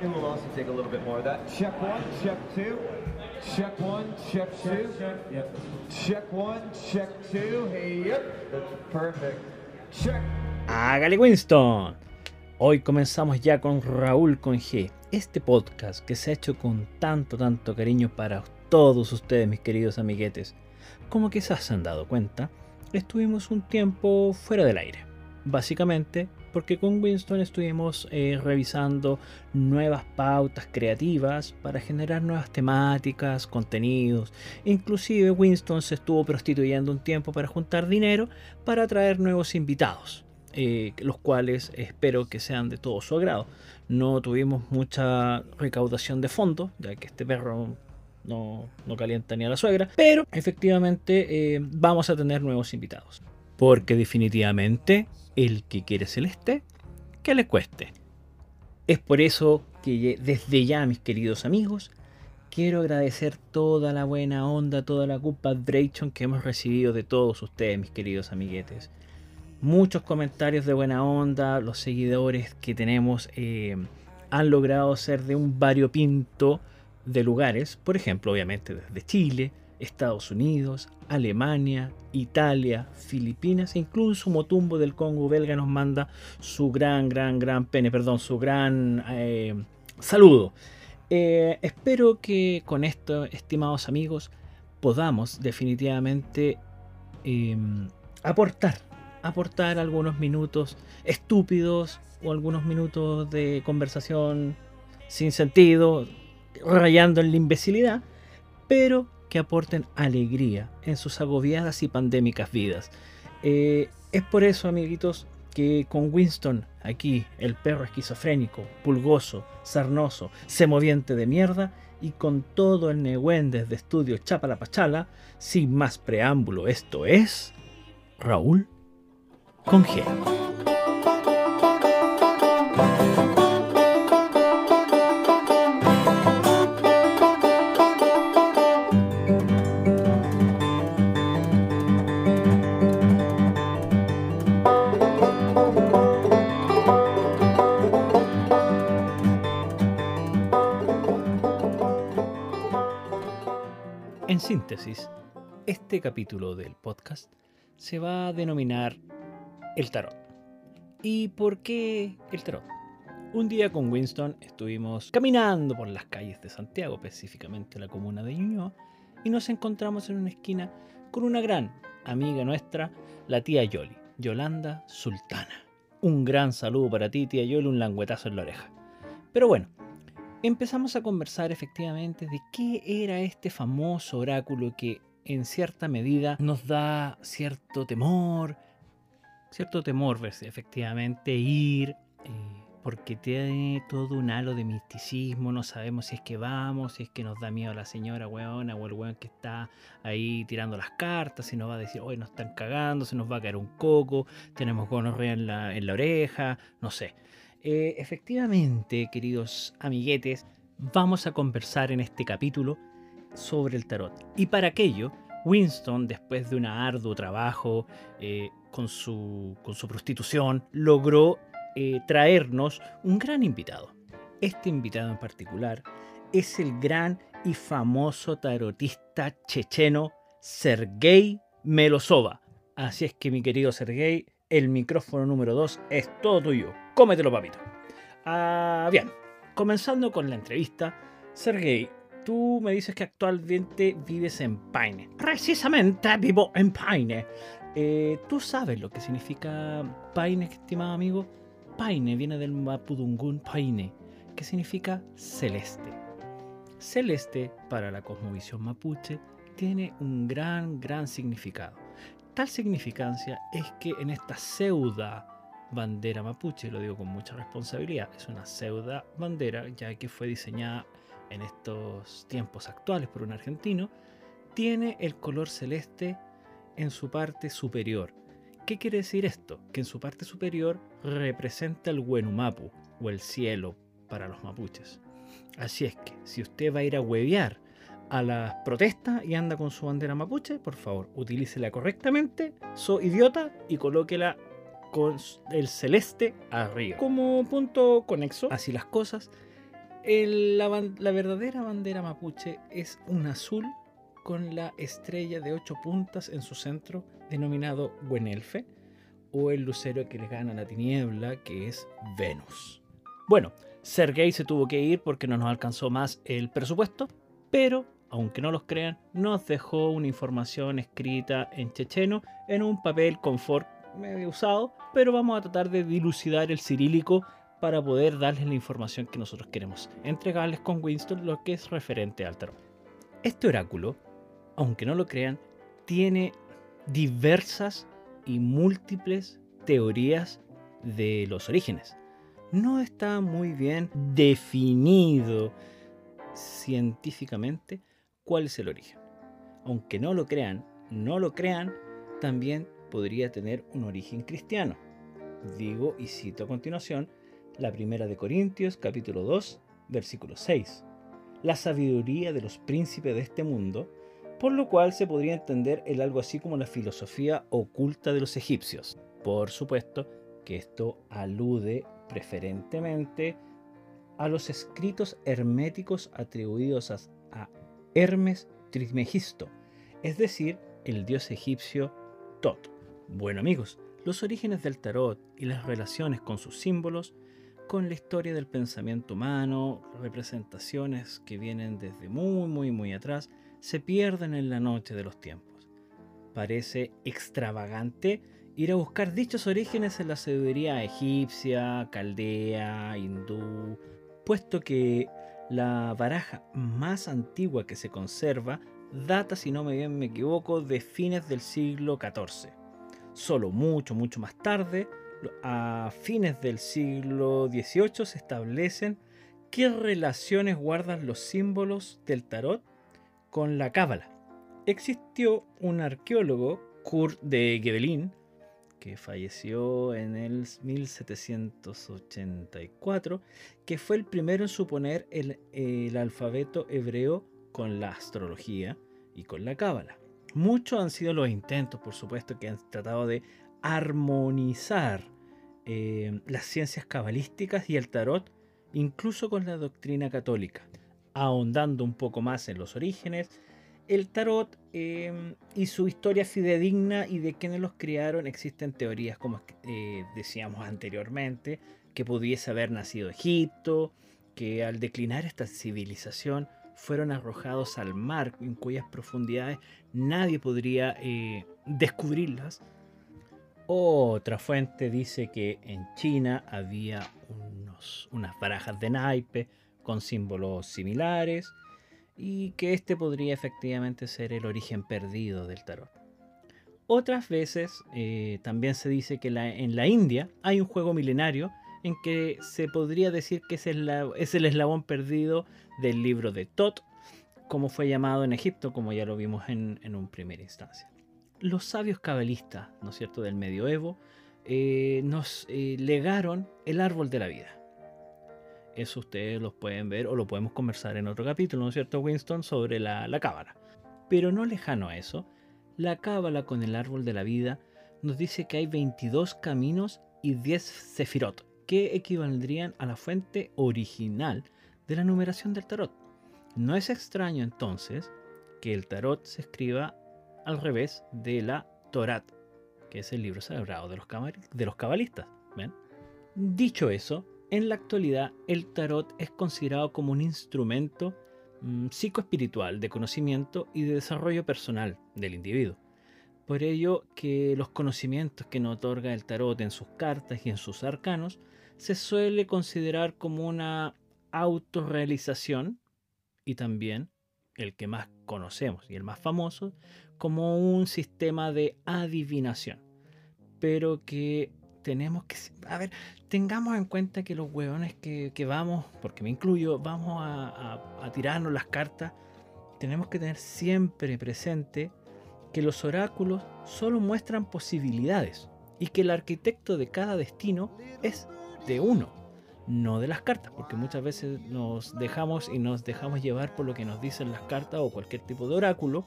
It will also take a little bit more of that. Check one, check two. Check one, check two. Check one, check two. Hey, yep. That's perfect. Check. Hágale Winston. Hoy comenzamos ya con Raúl con G, este podcast que se ha hecho con tanto, tanto cariño para todos ustedes, mis queridos amiguetes. Como quizás se han dado cuenta, estuvimos un tiempo fuera del aire. Básicamente porque con Winston estuvimos eh, revisando nuevas pautas creativas para generar nuevas temáticas, contenidos. Inclusive Winston se estuvo prostituyendo un tiempo para juntar dinero para traer nuevos invitados. Eh, los cuales espero que sean de todo su agrado. No tuvimos mucha recaudación de fondos, ya que este perro no, no calienta ni a la suegra, pero efectivamente eh, vamos a tener nuevos invitados. Porque definitivamente el que quiere celeste, que le cueste. Es por eso que desde ya, mis queridos amigos, quiero agradecer toda la buena onda, toda la good vibration que hemos recibido de todos ustedes, mis queridos amiguetes. Muchos comentarios de buena onda, los seguidores que tenemos eh, han logrado ser de un variopinto de lugares, por ejemplo, obviamente desde Chile, Estados Unidos, Alemania, Italia, Filipinas e incluso Motumbo del Congo belga nos manda su gran, gran, gran pene, perdón, su gran eh, saludo. Eh, espero que con esto, estimados amigos, podamos definitivamente em, aportar, aportar algunos minutos estúpidos o algunos minutos de conversación sin sentido, rayando en la imbecilidad, pero que aporten alegría en sus agobiadas y pandémicas vidas. Eh, es por eso, amiguitos, que con Winston, aquí, el perro esquizofrénico, pulgoso, sarnoso, semoviente de mierda, y con todo el Nehuen de estudio Chapalapachala, sin más preámbulo, esto es. Raúl con. Este capítulo del podcast se va a denominar el tarot. ¿Y por qué el tarot? Un día con Winston estuvimos caminando por las calles de Santiago, específicamente la comuna de Ñuñoa, y nos encontramos en una esquina con una gran amiga nuestra, la tía Yoli, Yolanda Sultana. Un gran saludo para ti, tía Yoli, un languetazo en la oreja. Pero bueno, empezamos a conversar efectivamente de qué era este famoso oráculo que en cierta medida nos da cierto temor, cierto temor, pues, efectivamente, ir, eh, porque tiene todo un halo de misticismo, no sabemos si es que vamos, si es que nos da miedo la señora weona o el weón que está ahí tirando las cartas, si nos va a decir, hoy nos están cagando, se nos va a caer un coco, tenemos gonorrea en la, en la oreja, no sé. Eh, efectivamente, queridos amiguetes, vamos a conversar en este capítulo sobre el tarot. Y para aquello, Winston, después de un arduo trabajo eh, con, su, con, su, prostitución, logró eh, traernos un gran invitado. Este invitado en particular es el gran y famoso tarotista checheno Sergei Melosova. Así es que mi querido Sergei, el micrófono número 2 es todo tuyo. Cómetelo, papito. Ah, bien, comenzando con la entrevista, Sergei, tú me dices que actualmente vives en Paine. Precisamente vivo en Paine. Eh, ¿Tú sabes lo que significa Paine, estimado amigo? Paine viene del mapudungún Paine, que significa celeste. Celeste, para la cosmovisión mapuche, tiene un gran, gran significado. Tal significancia es que en esta pseuda bandera mapuche, lo digo con mucha responsabilidad, es una pseudo bandera ya que fue diseñada en estos tiempos actuales por un argentino, tiene el color celeste en su parte superior. ¿Qué quiere decir esto? Que en su parte superior representa el Huenumapu o el cielo para los mapuches. Así es que si usted va a ir a huevear a las protestas y anda con su bandera mapuche, por favor, utilícela correctamente, so idiota y colóquela con el celeste arriba. Como punto conexo, así las cosas, El- la, verdadera bandera mapuche es un azul con la estrella de ocho puntas en su centro, denominado Güenelfe, o el lucero que le gana la tiniebla, que es Venus. Bueno, Sergei se tuvo que ir porque no nos alcanzó más el presupuesto, pero, aunque no los crean, nos dejó una información escrita en checheno en un papel confort medio usado, pero vamos a tratar de dilucidar el cirílico para poder darles la información que nosotros queremos entregarles con Winston lo que es referente al tarot. Este oráculo, aunque no lo crean, tiene diversas y múltiples teorías de los orígenes. No está muy bien definido científicamente cuál es el origen. Aunque no lo crean, no lo crean, también podría tener un origen cristiano. Digo y cito a continuación la primera de Corintios capítulo 2 versículo 6. La sabiduría de los príncipes de este mundo, por lo cual se podría entender el algo así como la filosofía oculta de los egipcios. Por supuesto que esto alude preferentemente a los escritos herméticos atribuidos a, Hermes Trismegisto, es decir, el dios egipcio Tot. Bueno amigos, los orígenes del tarot y las relaciones con sus símbolos, con la historia del pensamiento humano, representaciones que vienen desde muy muy muy atrás, se pierden en la noche de los tiempos. Parece extravagante ir a buscar dichos orígenes en la sabiduría egipcia, caldea, hindú, puesto que la baraja más antigua que se conserva data, si no me me equivoco, de fines del siglo XIV. Solo mucho, mucho más tarde, a fines del siglo XVIII, se establecen qué relaciones guardan los símbolos del tarot con la cábala. Existió un arqueólogo, Kurt de Gebelin, que falleció en el 1784, que fue el primero en suponer el, el alfabeto hebreo con la astrología y con la cábala. Muchos han sido los intentos, por supuesto, que han tratado de armonizar eh, las ciencias cabalísticas y el tarot, incluso con la doctrina católica. Ahondando un poco más en los orígenes, el tarot eh, y su historia fidedigna y de quienes los criaron, existen teorías como eh, decíamos anteriormente, que pudiese haber nacido Egipto, que al declinar esta civilización fueron arrojados al mar en cuyas profundidades nadie podría eh, descubrirlas. Otra fuente dice que en China había unos, unas barajas de naipe con símbolos similares y que este podría efectivamente ser el origen perdido del tarot. Otras veces eh, también se dice que en la India hay un juego milenario que se podría decir que es el, es el eslabón perdido del libro de Tot, como fue llamado en Egipto, como ya lo vimos en, en un primera instancia. Los sabios cabalistas, ¿no es cierto?, del medioevo, eh, nos eh, legaron el árbol de la vida. Eso ustedes los pueden ver o lo podemos conversar en otro capítulo, ¿no es cierto, Winston? Sobre la, la cábala. Pero no lejano a eso, la cábala con el árbol de la vida nos dice que hay 22 caminos y 10 sefirot, que equivaldrían a la fuente original de la numeración del tarot. No es extraño entonces que el tarot se escriba al revés de la Torat, que es el libro sagrado de los, cabalistas. Dicho eso, en la actualidad el tarot es considerado como un instrumento mmm, psicoespiritual de conocimiento y de desarrollo personal del individuo. Por ello que los conocimientos que nos otorga el tarot en sus cartas y en sus arcanos se suele considerar como una autorrealización y también el que más conocemos y el más famoso como un sistema de adivinación. Pero que tenemos que, a ver, tengamos en cuenta que los hueones que, que vamos, porque me incluyo, vamos a, a, a tirarnos las cartas, tenemos que tener siempre presente que los oráculos solo muestran posibilidades y que el arquitecto de cada destino es de uno, no de las cartas, porque muchas veces nos dejamos y nos dejamos llevar por lo que nos dicen las cartas o cualquier tipo de oráculo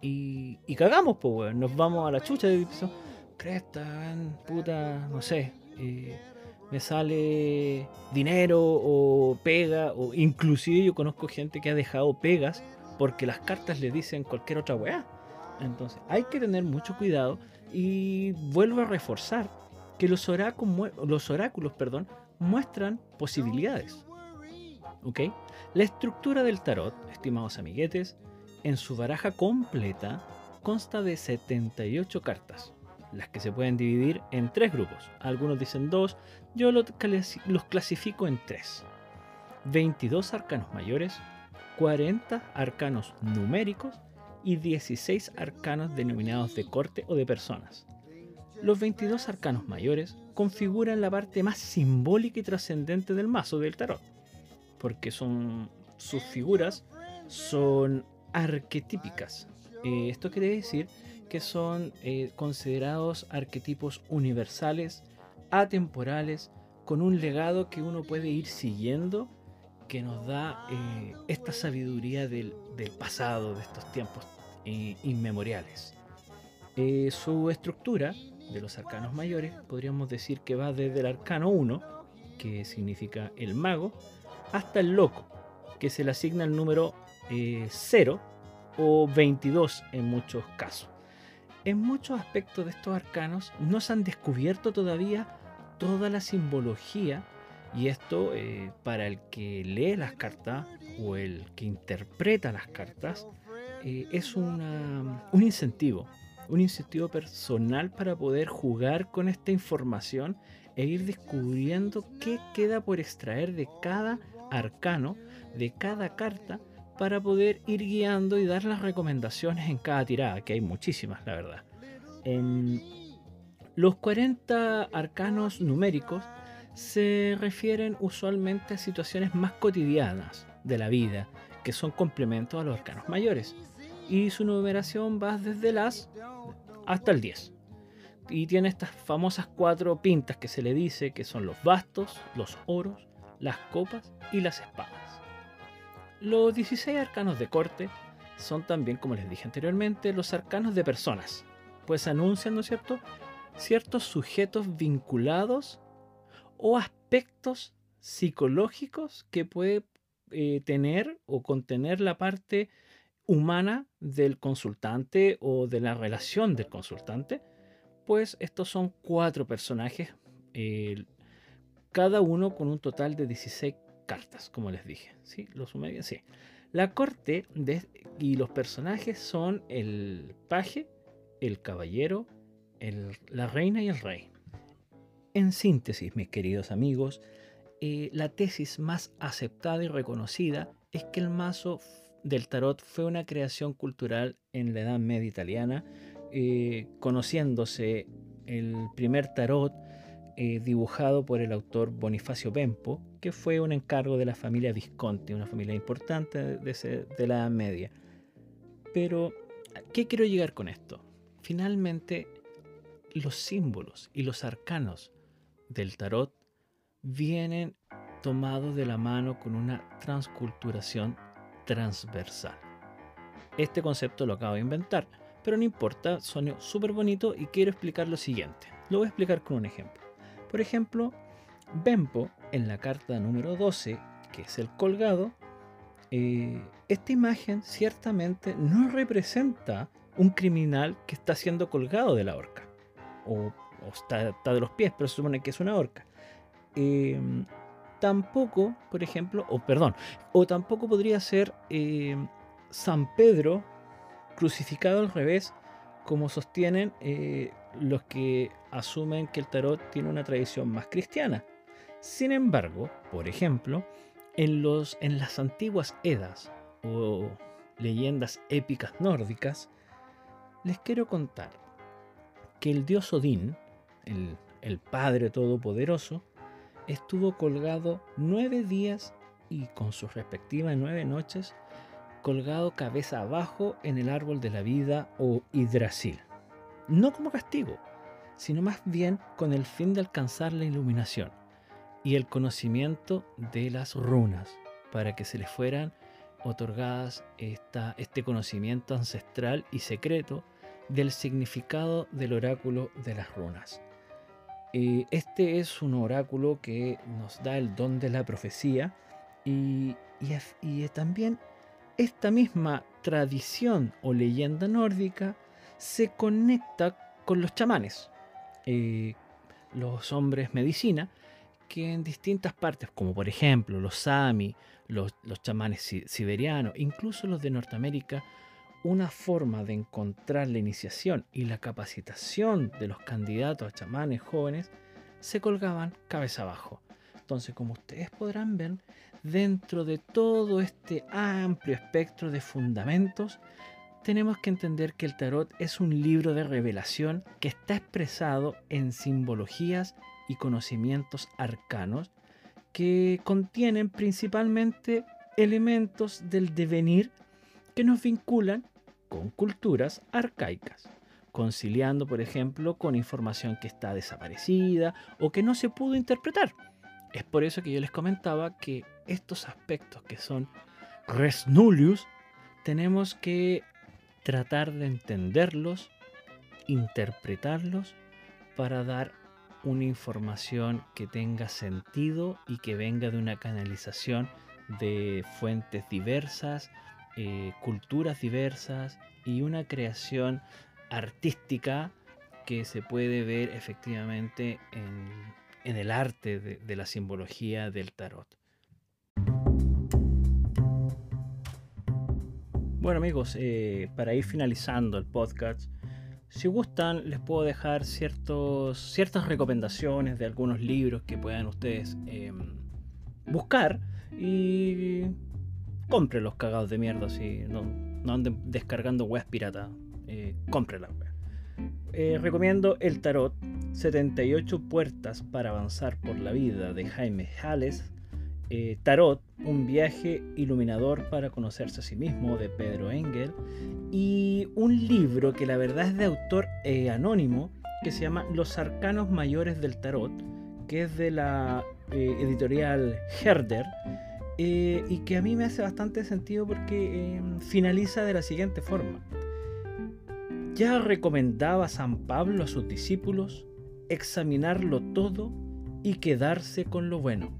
y, y cagamos, pues, weón. Nos vamos a la chucha y piso, cresta, puta, no sé. Eh, me sale dinero o pega, o inclusive yo conozco gente que ha dejado pegas porque las cartas le dicen cualquier otra weá. Entonces hay que tener mucho cuidado y vuelvo a reforzar que los oráculos, los oráculos perdón, muestran posibilidades. ¿Ok? La estructura del tarot, estimados amiguetes, en su baraja completa consta de 78 cartas, las que se pueden dividir en tres grupos. Algunos dicen dos, yo los clasifico en tres. 22 arcanos mayores, 40 arcanos numéricos y 16 arcanos denominados de corte o de personas. Los 22 arcanos mayores configuran la parte más simbólica y trascendente del mazo del tarot, porque sus figuras son arquetípicas. Eh, esto quiere decir que son eh, considerados arquetipos universales, atemporales, con un legado que uno puede ir siguiendo, que nos da eh, esta sabiduría del, pasado, de estos tiempos inmemoriales. Su estructura de los arcanos mayores podríamos decir que va desde el arcano 1, que significa el mago, hasta el loco, que se le asigna el número 0 o 22 en muchos casos. En muchos aspectos de estos arcanos no se han descubierto todavía toda la simbología y esto eh, para el que lee las cartas o el que interpreta las cartas eh, es un incentivo, un incentivo personal para poder jugar con esta información e ir descubriendo qué queda por extraer de cada arcano, de cada carta, para poder ir guiando y dar las recomendaciones en cada tirada, que hay muchísimas, la verdad. En los 40 arcanos numéricos se refieren usualmente a situaciones más cotidianas de la vida, que son complementos a los arcanos mayores. Y su numeración va desde las hasta el 10. Y tiene estas famosas cuatro pintas que se le dice que son los bastos, los oros, las copas y las espadas. Los 16 arcanos de corte son también, como les dije anteriormente, los arcanos de personas, pues anuncian, ¿no es cierto?, ciertos sujetos vinculados o aspectos psicológicos que puede eh, tener o contener la parte humana del consultante o de la relación del consultante, pues estos son cuatro personajes, cada uno con un total de 16 cartas, como les dije. ¿Sí? Lo sumé bien, sí. La corte y los personajes son el paje, el caballero, la reina y el rey. En síntesis, mis queridos amigos, eh, la tesis más aceptada y reconocida es que el mazo del tarot fue una creación cultural en la Edad Media italiana, eh, conociéndose el primer tarot eh, dibujado por el autor Bonifacio Bempo, que fue un encargo de la familia Visconti, una familia importante de, de la Edad Media. Pero, ¿qué quiero llegar con esto? Finalmente, los símbolos y los arcanos del tarot vienen tomados de la mano con una transculturación transversal. Este concepto lo acabo de inventar, pero no importa, suena súper bonito y quiero explicar lo siguiente. Lo voy a explicar con un ejemplo. Por ejemplo, Bempo, en la carta número 12, que es el colgado, eh, esta imagen ciertamente no representa un criminal que está siendo colgado de la horca, o, está, de los pies, pero se supone que es una horca. Em, tampoco, por ejemplo, o perdón, o tampoco podría ser em, San Pedro crucificado al revés, como sostienen eh, los que asumen que el tarot tiene una tradición más cristiana. Sin embargo, por ejemplo, en, los, en las antiguas Edas o leyendas épicas nórdicas, les quiero contar que el dios Odín, el, el Padre Todopoderoso, estuvo colgado nueve días y con sus respectivas nueve noches, colgado cabeza abajo en el árbol de la vida o Hidrasil no como castigo, sino más bien con el fin de alcanzar la iluminación y el conocimiento de las runas, para que se le fueran otorgadas esta, este conocimiento ancestral y secreto del significado del oráculo de las runas. Eh, este es un oráculo que nos da el don de la profecía y, también esta misma tradición o leyenda nórdica se conecta con los chamanes, eh, los hombres medicina, que en distintas partes, como por ejemplo los Sami, los, chamanes siberianos, incluso los de Norteamérica, una forma de encontrar la iniciación y la capacitación de los candidatos a chamanes jóvenes se colgaban cabeza abajo. Entonces, como ustedes podrán ver, dentro de todo este amplio espectro de fundamentos, tenemos que entender que el tarot es un libro de revelación que está expresado en simbologías y conocimientos arcanos que contienen principalmente elementos del devenir que nos vinculan con culturas arcaicas, conciliando, por ejemplo, con información que está desaparecida o que no se pudo interpretar. Es por eso que yo les comentaba que estos aspectos que son res nullius tenemos que tratar de entenderlos, interpretarlos para dar una información que tenga sentido y que venga de una canalización de fuentes diversas, eh, culturas diversas y una creación artística que se puede ver efectivamente en, el arte de la simbología del tarot. Bueno amigos, eh, para ir finalizando el podcast, si gustan les puedo dejar ciertos, ciertas recomendaciones de algunos libros que puedan ustedes em, buscar y compren los cagados de mierda si no, anden descargando webs pirata. Eh, cómprenlas. Eh, recomiendo El Tarot, 78 puertas para avanzar por la vida de Jaime Jales eh, Tarot, un viaje iluminador para conocerse a sí mismo de Pedro Engel y un libro que la verdad es de autor eh, anónimo que se llama Los Arcanos Mayores del Tarot, que es de la editorial Herder y que a mí me hace bastante sentido porque finaliza de la siguiente forma. Ya recomendaba San Pablo a sus discípulos examinarlo todo y quedarse con lo bueno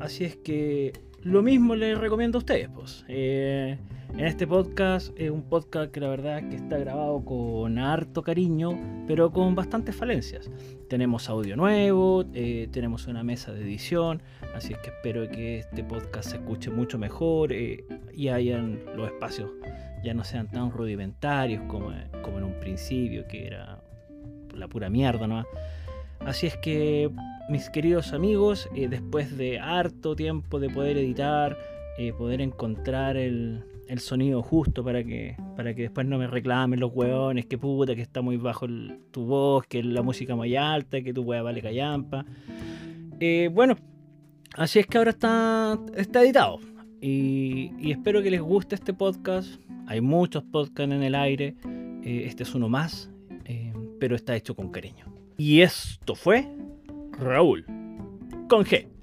Así es que lo mismo les recomiendo a ustedes. Pues. Eh, en este podcast es un podcast que la verdad que está grabado con harto cariño, pero con bastantes falencias. Tenemos audio nuevo, eh, tenemos una mesa de edición, así es que espero que este podcast se escuche mucho mejor eh, y hayan los espacios ya no sean tan rudimentarios como, como en un principio, que era la pura mierda, ¿no? Así es que mis queridos amigos, eh, después de harto tiempo de poder editar, eh, poder encontrar el, sonido justo para que, para que después no me reclamen los hueones, que puta, que está muy bajo tu voz, que la música muy alta, que tu hueá vale callampa. Eh, bueno, así es que ahora está, está editado. Y, y, espero que les guste este podcast. Hay muchos podcasts en el aire. este es uno más, pero está hecho con cariño. Y esto fue Raúl, con G.